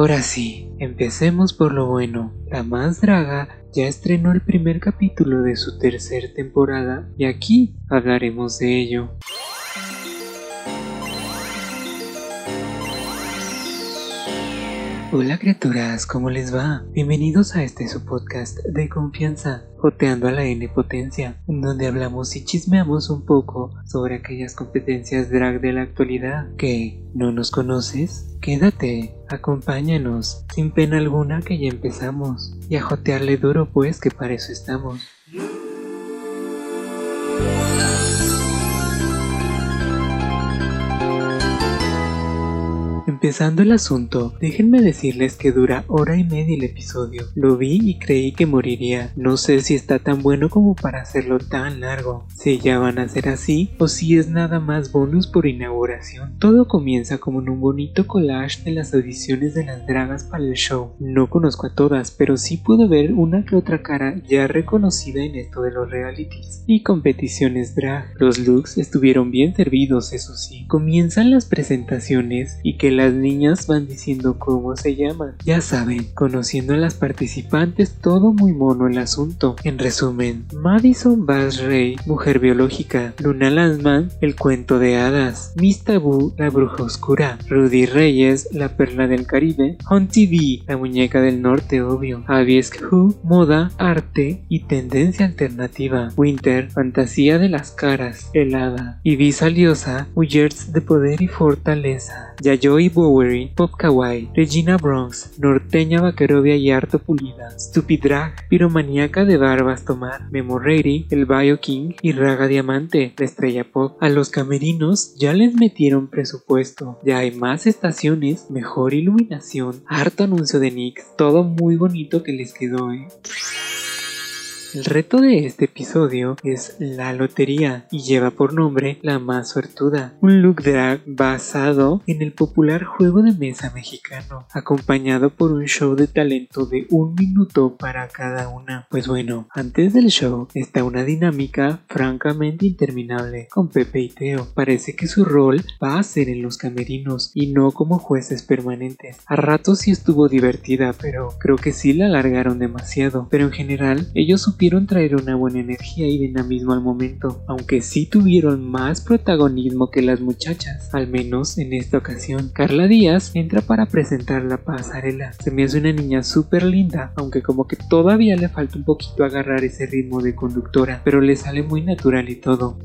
Ahora sí, empecemos por lo bueno. La más draga ya estrenó el primer capítulo de su tercera temporada y aquí hablaremos de ello. Hola criaturas, ¿cómo les va? Bienvenidos a este su podcast de confianza, Joteando a la N Potencia, en donde hablamos y chismeamos un poco sobre aquellas competencias drag de la actualidad. que ¿No nos conoces? Quédate, acompáñanos, sin pena alguna que ya empezamos, y a jotearle duro pues que para eso estamos. Empezando el asunto, déjenme decirles que dura hora y media el episodio. Lo vi y creí que moriría. No sé si está tan bueno como para hacerlo tan largo. Si ya van a ser así o si es nada más bonus por inauguración. Todo comienza como en un bonito collage de las audiciones de las dragas para el show. No conozco a todas, pero sí puedo ver una que otra cara ya reconocida en esto de los realities y competiciones drag. Los looks estuvieron bien servidos, eso sí. Comienzan las presentaciones y que las niñas van diciendo cómo se llaman. Ya saben, conociendo a las participantes, todo muy mono el asunto. En resumen, Madison Bass Ray, mujer biológica, Luna Lanzman, el cuento de hadas, Miss Taboo, la bruja oscura, Rudy Reyes, la perla del Caribe, Hunty B, la muñeca del norte obvio, Abiesk Who, moda, arte y tendencia alternativa, Winter, fantasía de las caras, helada, y Liosa, Mujeres de poder y fortaleza, Yayoi Bowery, Pop Kawaii, Regina Bronx, Norteña Vaquerovia y Harto Pulida, Stupid Drag, Piromaníaca de Barbas Tomar, Memo El Bio King y Raga Diamante, la estrella pop. A los camerinos ya les metieron presupuesto, ya hay más estaciones, mejor iluminación, harto anuncio de Nix, todo muy bonito que les quedó, eh. El reto de este episodio es la lotería y lleva por nombre La Más Suertuda, un look drag basado en el popular juego de mesa mexicano, acompañado por un show de talento de un minuto para cada una. Pues bueno, antes del show está una dinámica francamente interminable con Pepe y Teo. Parece que su rol va a ser en los camerinos y no como jueces permanentes. A ratos sí estuvo divertida, pero creo que sí la alargaron demasiado. Pero en general, ellos supieron traer una buena energía y dinamismo al momento, aunque sí tuvieron más protagonismo que las muchachas, al menos en esta ocasión. Carla Díaz entra para presentar la pasarela. Se me hace una niña súper linda, aunque como que todavía le falta un poquito agarrar ese ritmo de conductora, pero le sale muy natural y todo.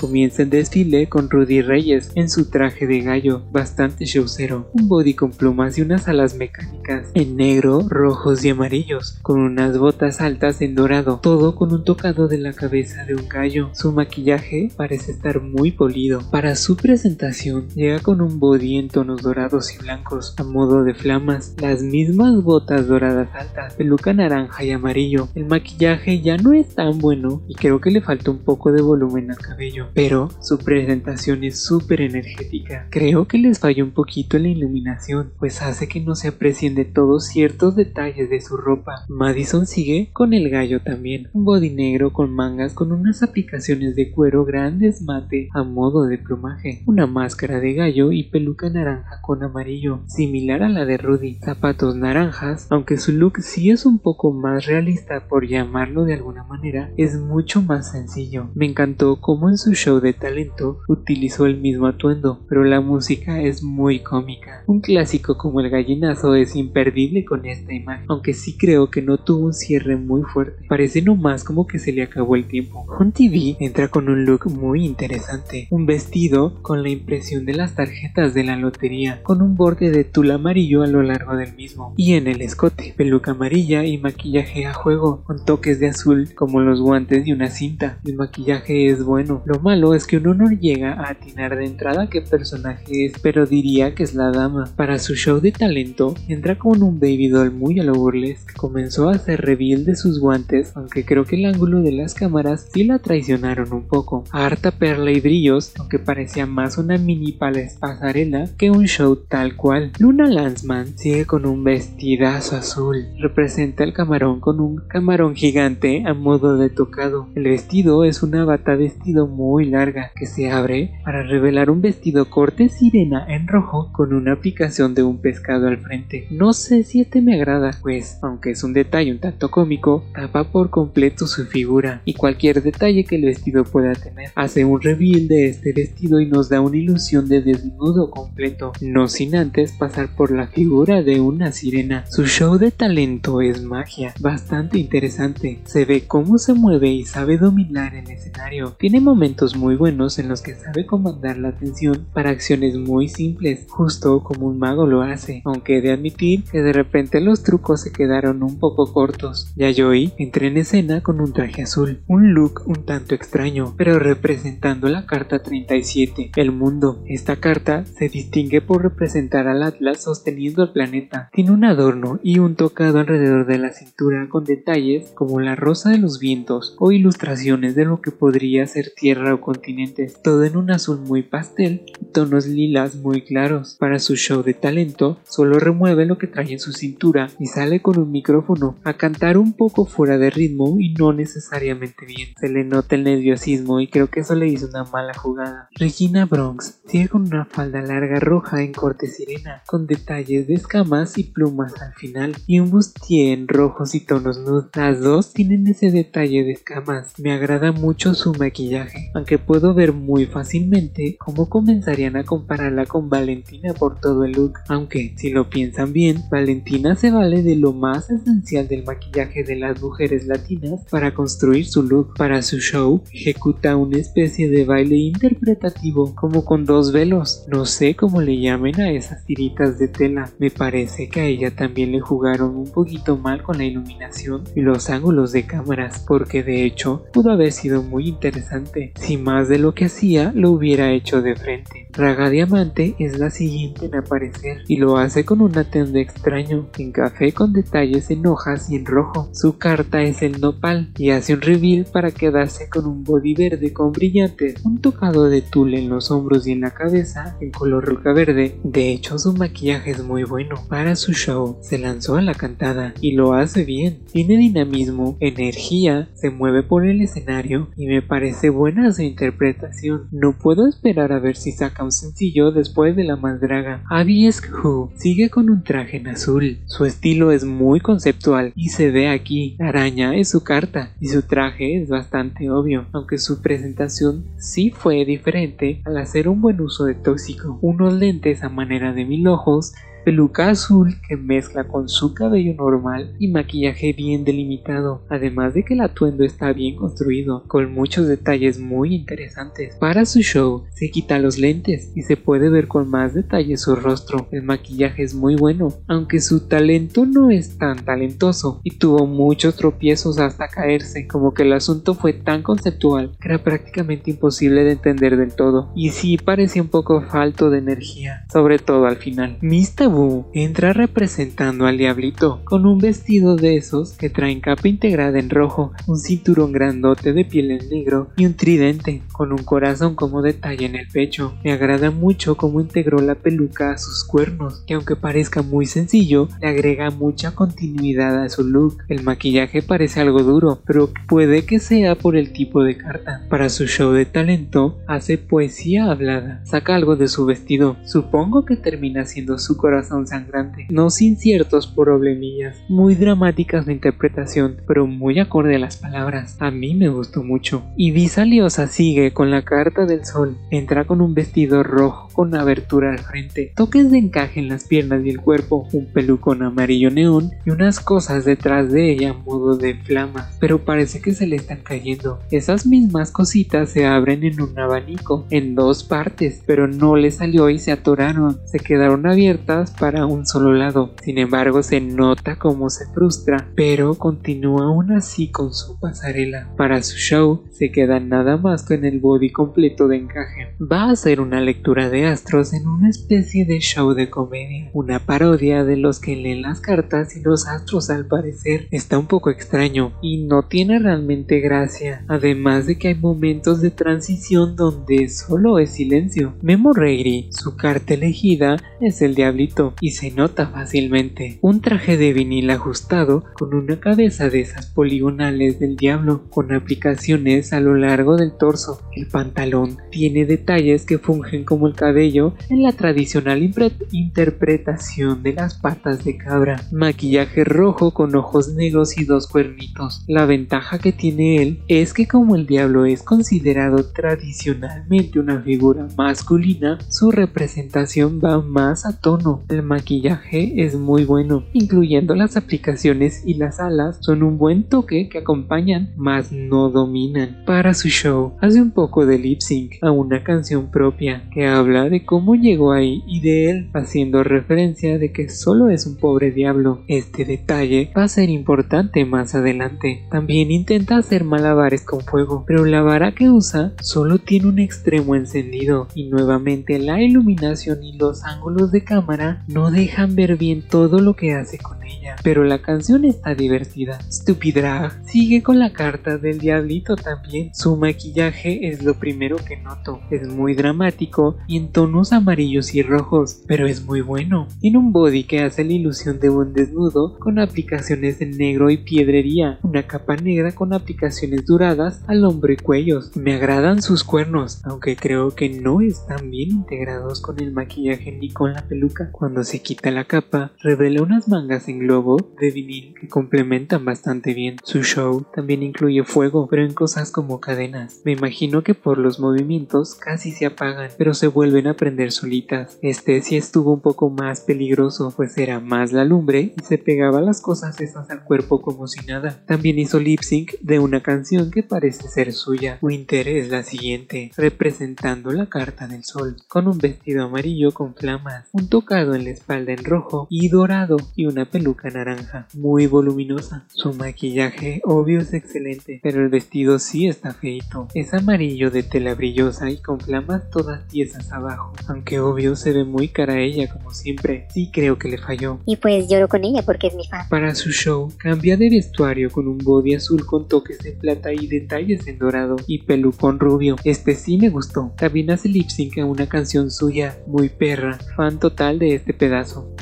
Comienza el desfile con Rudy Reyes en su traje de gallo, bastante showcero, un body con plumas y unas alas mecánicas en negro, rojos y amarillos, con unas botas altas en dorado, todo con un tocado de la cabeza de un gallo. Su maquillaje parece estar muy polido. Para su presentación llega con un body en tonos dorados y blancos, a modo de flamas, las mismas botas doradas altas, peluca naranja y amarillo. El maquillaje ya no es tan bueno y creo que le falta un poco de volumen al cabello pero su presentación es súper energética. Creo que les falló un poquito la iluminación, pues hace que no se aprecien de todos ciertos detalles de su ropa. Madison sigue con el gallo también, un body negro con mangas con unas aplicaciones de cuero grandes mate a modo de plumaje, una máscara de gallo y peluca naranja con amarillo, similar a la de Rudy, zapatos naranjas, aunque su look sí es un poco más realista por llamarlo de alguna manera, es mucho más sencillo. Me encantó cómo en su show de talento utilizó el mismo atuendo, pero la música es muy cómica. Un clásico como el gallinazo es imperdible con esta imagen, aunque sí creo que no tuvo un cierre muy fuerte. Parece nomás como que se le acabó el tiempo. Un TV entra con un look muy interesante, un vestido con la impresión de las tarjetas de la lotería, con un borde de tul amarillo a lo largo del mismo, y en el escote, peluca amarilla y maquillaje a juego, con toques de azul como los guantes y una cinta. El maquillaje es bueno, lo malo es que uno no llega a atinar de entrada qué personaje es, pero diría que es la dama. Para su show de talento, entra con un baby doll muy a lo burlesque. Comenzó a hacer reveal de sus guantes, aunque creo que el ángulo de las cámaras sí la traicionaron un poco. Harta perla y brillos, aunque parecía más una mini pasarela que un show tal cual. Luna Lanzman sigue con un vestidazo azul. Representa el camarón con un camarón gigante a modo de tocado. El vestido es una bata vestido muy muy larga que se abre para revelar un vestido corte sirena en rojo con una aplicación de un pescado al frente. No sé si este me agrada, pues aunque es un detalle un tanto cómico, tapa por completo su figura y cualquier detalle que el vestido pueda tener. Hace un reveal de este vestido y nos da una ilusión de desnudo completo, no sin antes pasar por la figura de una sirena. Su show de talento es magia, bastante interesante. Se ve cómo se mueve y sabe dominar el escenario. Tiene momentos muy buenos en los que sabe comandar la atención para acciones muy simples, justo como un mago lo hace, aunque he de admitir que de repente los trucos se quedaron un poco cortos. Yayoi entra en escena con un traje azul, un look un tanto extraño, pero representando la carta 37, el mundo. Esta carta se distingue por representar al Atlas sosteniendo el planeta. Tiene un adorno y un tocado alrededor de la cintura con detalles como la rosa de los vientos o ilustraciones de lo que podría ser tierra o continentes, todo en un azul muy pastel y tonos lilas muy claros. Para su show de talento, solo remueve lo que trae en su cintura y sale con un micrófono a cantar un poco fuera de ritmo y no necesariamente bien. Se le nota el nerviosismo y creo que eso le hizo una mala jugada. Regina Bronx sigue con una falda larga roja en corte sirena, con detalles de escamas y plumas al final, y un bustier en rojos y tonos nude. Las dos tienen ese detalle de escamas. Me agrada mucho su maquillaje, aunque puedo ver muy fácilmente cómo comenzarían a compararla con Valentina por todo el look. Aunque, si lo piensan bien, Valentina se vale de lo más esencial del maquillaje de las mujeres latinas para construir su look. Para su show, ejecuta una especie de baile interpretativo, como con dos velos. No sé cómo le llamen a esas tiritas de tela. Me parece que a ella también le jugaron un poquito mal con la iluminación y los ángulos de cámaras, porque de hecho pudo haber sido muy interesante más de lo que hacía lo hubiera hecho de frente. Raga Diamante es la siguiente en aparecer y lo hace con un atuendo extraño, en café con detalles en hojas y en rojo. Su carta es el nopal y hace un reveal para quedarse con un body verde con brillantes, un tocado de tul en los hombros y en la cabeza en color roca verde. De hecho su maquillaje es muy bueno. Para su show se lanzó a la cantada y lo hace bien. Tiene dinamismo, energía, se mueve por el escenario y me parece buena interpretación. No puedo esperar a ver si saca un sencillo después de la más draga. Abiesk Who sigue con un traje en azul. Su estilo es muy conceptual y se ve aquí. La araña es su carta y su traje es bastante obvio, aunque su presentación sí fue diferente al hacer un buen uso de tóxico. Unos lentes a manera de mil ojos peluca azul que mezcla con su cabello normal y maquillaje bien delimitado, además de que el atuendo está bien construido, con muchos detalles muy interesantes. Para su show se quita los lentes y se puede ver con más detalle su rostro. El maquillaje es muy bueno, aunque su talento no es tan talentoso y tuvo muchos tropiezos hasta caerse, como que el asunto fue tan conceptual que era prácticamente imposible de entender del todo y sí parecía un poco falto de energía, sobre todo al final. Mista entra representando al diablito con un vestido de esos que traen capa integrada en rojo, un cinturón grandote de piel en negro y un tridente con un corazón como detalle en el pecho. Me agrada mucho cómo integró la peluca a sus cuernos, que aunque parezca muy sencillo, le agrega mucha continuidad a su look. El maquillaje parece algo duro, pero puede que sea por el tipo de carta. Para su show de talento, hace poesía hablada, saca algo de su vestido, supongo que termina siendo su corazón sangrante, no sin ciertos problemillas, muy dramáticas la interpretación, pero muy acorde a las palabras. A mí me gustó mucho. Y Visa Liosa sigue con la carta del sol, entra con un vestido rojo con abertura al frente, toques de encaje en las piernas y el cuerpo, un pelucón amarillo neón y unas cosas detrás de ella a modo de flama, pero parece que se le están cayendo. Esas mismas cositas se abren en un abanico, en dos partes, pero no le salió y se atoraron, se quedaron abiertas para un solo lado. Sin embargo, se nota cómo se frustra, pero continúa aún así con su pasarela. Para su show, se queda nada más con el body completo de encaje. Va a hacer una lectura de astros en una especie de show de comedia, una parodia de los que leen las cartas y los astros al parecer. Está un poco extraño y no tiene realmente gracia, además de que hay momentos de transición donde solo es silencio. Memo Regri, su carta elegida, es el diablito y se nota fácilmente. Un traje de vinil ajustado con una cabeza de esas poligonales del diablo con aplicaciones a lo largo del torso. El pantalón tiene detalles que fungen como el cabello en la tradicional interpretación de las patas de cabra. Maquillaje rojo con ojos negros y dos cuernitos. La ventaja que tiene él es que como el diablo es considerado tradicionalmente una figura masculina, su representación va más a tono. El maquillaje es muy bueno, incluyendo las aplicaciones y las alas son un buen toque que acompañan, mas no dominan. Para su show, hace un poco de lip sync a una canción propia que habla de cómo llegó ahí y de él, haciendo referencia de que solo es un pobre diablo. Este detalle va a ser importante más adelante. También intenta hacer malabares con fuego, pero la vara que usa solo tiene un extremo encendido y nuevamente la iluminación y los ángulos de cámara no dejan ver bien todo lo que hace con ella. Pero la canción está divertida. Stupid Drag sigue con la carta del diablito también. Su maquillaje es lo primero que noto. Es muy dramático y en tonos amarillos y rojos, pero es muy bueno. Tiene un body que hace la ilusión de un desnudo con aplicaciones en negro y piedrería, una capa negra con aplicaciones duradas al hombro y cuellos. Me agradan sus cuernos, aunque creo que no están bien integrados con el maquillaje ni con la peluca. Se quita la capa, revela unas mangas en globo de vinil que complementan bastante bien. Su show también incluye fuego, pero en cosas como cadenas. Me imagino que por los movimientos casi se apagan, pero se vuelven a prender solitas. Este sí estuvo un poco más peligroso, pues era más la lumbre y se pegaba las cosas esas al cuerpo como si nada. También hizo lip sync de una canción que parece ser suya. Winter es la siguiente, representando la carta del sol, con un vestido amarillo con flamas, un tocado en la espalda en rojo y dorado y una peluca naranja, muy voluminosa. Su maquillaje obvio es excelente, pero el vestido sí está feito. Es amarillo de tela brillosa y con flamas todas piezas abajo, aunque obvio se ve muy cara a ella como siempre. Sí creo que le falló. Y pues lloro con ella porque es mi fan. Para su show, cambia de vestuario con un body azul con toques de plata y detalles en dorado y pelucón rubio. Este sí me gustó. También hace lip sync a una canción suya, muy perra, fan total de este pedazo.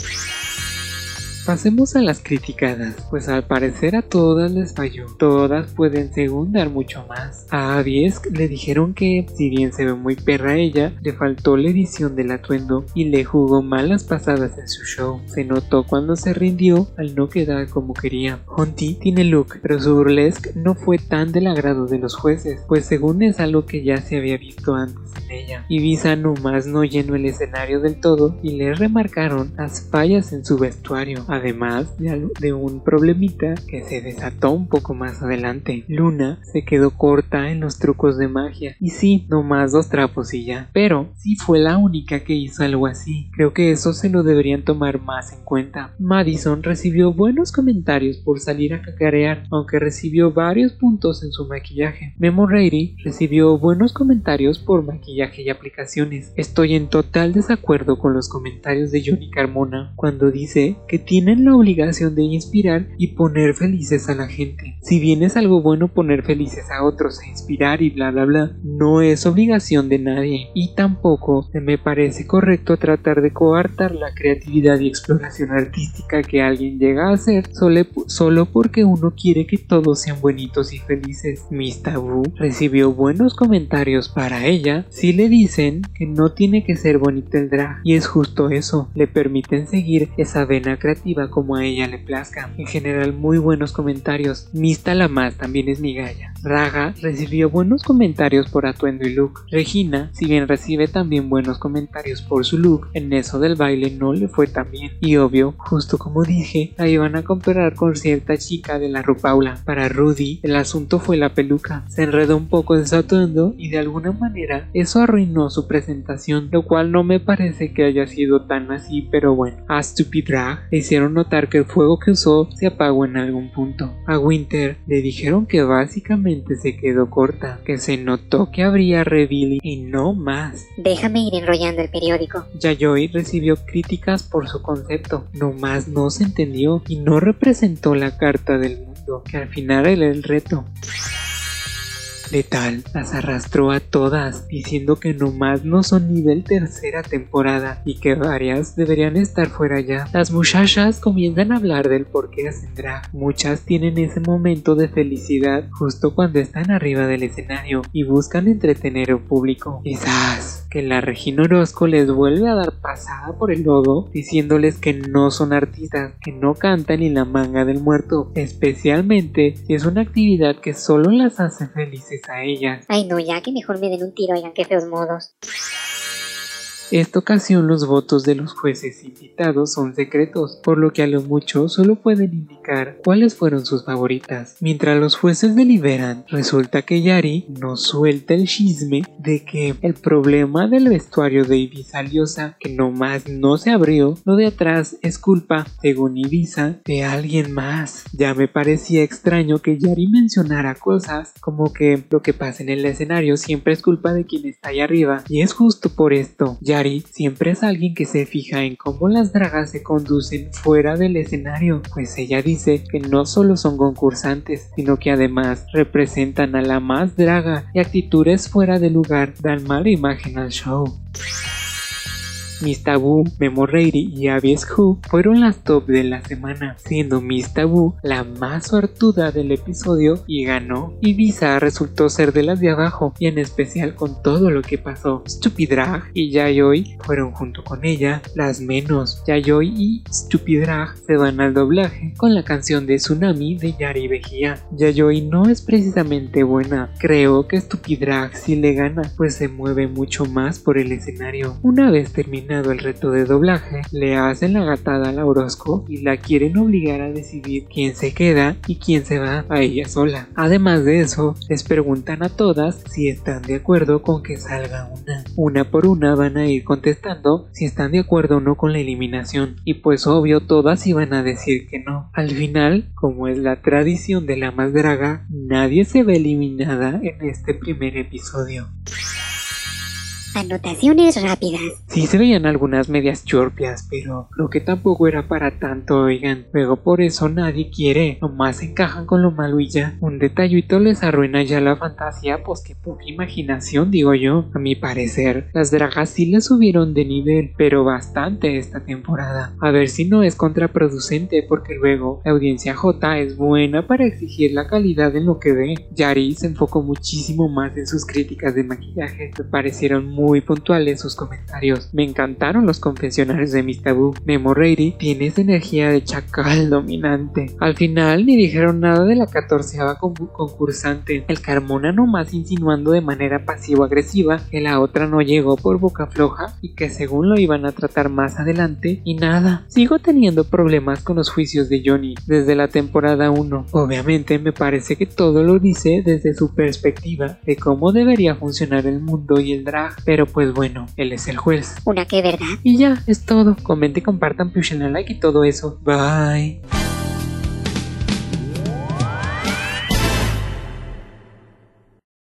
Pasemos a las criticadas, pues al parecer a todas les falló. Todas pueden segundar mucho más. A Avies le dijeron que, si bien se ve muy perra ella, le faltó la edición del atuendo y le jugó malas pasadas en su show. Se notó cuando se rindió al no quedar como quería. Hunty tiene look, pero su burlesque no fue tan del agrado de los jueces, pues según es algo que ya se había visto antes en ella. Ibiza nomás no llenó el escenario del todo y le remarcaron las fallas en su vestuario además de un problemita que se desató un poco más adelante. Luna se quedó corta en los trucos de magia y sí, nomás dos trapos y ya, pero sí fue la única que hizo algo así. Creo que eso se lo deberían tomar más en cuenta. Madison recibió buenos comentarios por salir a cacarear, aunque recibió varios puntos en su maquillaje. Memo Ready recibió buenos comentarios por maquillaje y aplicaciones. Estoy en total desacuerdo con los comentarios de Johnny Carmona cuando dice que tiene tienen la obligación de inspirar y poner felices a la gente. Si bien es algo bueno poner felices a otros e inspirar y bla bla bla, no es obligación de nadie y tampoco me parece correcto tratar de coartar la creatividad y exploración artística que alguien llega a hacer solo, porque uno quiere que todos sean bonitos y felices. Miss Taboo recibió buenos comentarios para ella si le dicen que no tiene que ser bonito el drag y es justo eso, le permiten seguir esa vena creativa como a ella le plazca. En general muy buenos comentarios. Mista la más también es mi galla. Raga recibió buenos comentarios por atuendo y look. Regina, si bien recibe también buenos comentarios por su look, en eso del baile no le fue tan bien. Y obvio, justo como dije, la iban a comparar con cierta chica de la Rupaula. Para Rudy, el asunto fue la peluca. Se enredó un poco en su atuendo y de alguna manera eso arruinó su presentación, lo cual no me parece que haya sido tan así, pero bueno. A Stupid Drag le hicieron notar que el fuego que usó se apagó en algún punto. A Winter le dijeron que básicamente se quedó corta, que se notó que habría reveal y no más. Déjame ir enrollando el periódico. Yayoi recibió críticas por su concepto, no más no se entendió y no representó la carta del mundo, que al final era el reto. Letal las arrastró a todas, diciendo que nomás no son nivel tercera temporada y que varias deberían estar fuera ya. Las muchachas comienzan a hablar del por qué drag. Muchas tienen ese momento de felicidad justo cuando están arriba del escenario y buscan entretener al público. Quizás que la Regina Orozco les vuelve a dar pasada por el lodo, diciéndoles que no son artistas, que no cantan ni la manga del muerto, especialmente si es una actividad que solo las hace felices a ellas. Ay, no, ya que mejor me den un tiro, oigan, qué feos modos. Esta ocasión los votos de los jueces invitados son secretos, por lo que a lo mucho solo pueden indicar cuáles fueron sus favoritas. Mientras los jueces deliberan, resulta que Yari nos suelta el chisme de que el problema del vestuario de Ibiza Liosa, que nomás no se abrió, lo de atrás es culpa, según Ibiza, de alguien más. Ya me parecía extraño que Yari mencionara cosas como que lo que pasa en el escenario siempre es culpa de quien está ahí arriba, y es justo por esto. Siempre es alguien que se fija en cómo las dragas se conducen fuera del escenario, pues ella dice que no solo son concursantes, sino que además representan a la más draga y actitudes fuera de lugar dan mala imagen al show. Miss Tabú, Memo Reiri y Abies Who fueron las top de la semana, siendo Miss Tabú la más suertuda del episodio y ganó. Ibiza resultó ser de las de abajo y en especial con todo lo que pasó. Stupidrag y Yayoi fueron junto con ella las menos. Yayoi y Stupidrag se van al doblaje con la canción de Tsunami de Yari Vejía. Yayoi no es precisamente buena, creo que Stupidrag sí le gana, pues se mueve mucho más por el escenario. Una vez el reto de doblaje, le hacen la gatada a Orozco y la quieren obligar a decidir quién se queda y quién se va a ella sola. Además de eso, les preguntan a todas si están de acuerdo con que salga una. Una por una van a ir contestando si están de acuerdo o no con la eliminación. Y pues obvio todas iban a decir que no. Al final, como es la tradición de la más draga, nadie se ve eliminada en este primer episodio. Anotaciones rápidas. Sí se veían algunas medias chorpias, pero lo que tampoco era para tanto, oigan. Luego por eso nadie quiere, nomás encajan con lo malo y ya. Un detallito les arruina ya la fantasía, pues que poca imaginación, digo yo. A mi parecer, las dragas sí las subieron de nivel, pero bastante esta temporada. A ver si no es contraproducente, porque luego la audiencia J es buena para exigir la calidad en lo que ve. Yari se enfocó muchísimo más en sus críticas de maquillaje, me parecieron muy muy puntuales sus comentarios. Me encantaron los confesionarios de Miss Tabú. Memo Reiri tiene esa energía de chacal dominante. Al final ni dijeron nada de la catorceava concursante. El Carmona nomás insinuando de manera pasivo-agresiva que la otra no llegó por boca floja y que según lo iban a tratar más adelante. Y nada, sigo teniendo problemas con los juicios de Johnny desde la temporada 1. Obviamente me parece que todo lo dice desde su perspectiva de cómo debería funcionar el mundo y el drag, pero pues bueno, él es el juez. Una que verdad. Y ya, es todo. Comenten, compartan, pushen el like y todo eso. Bye.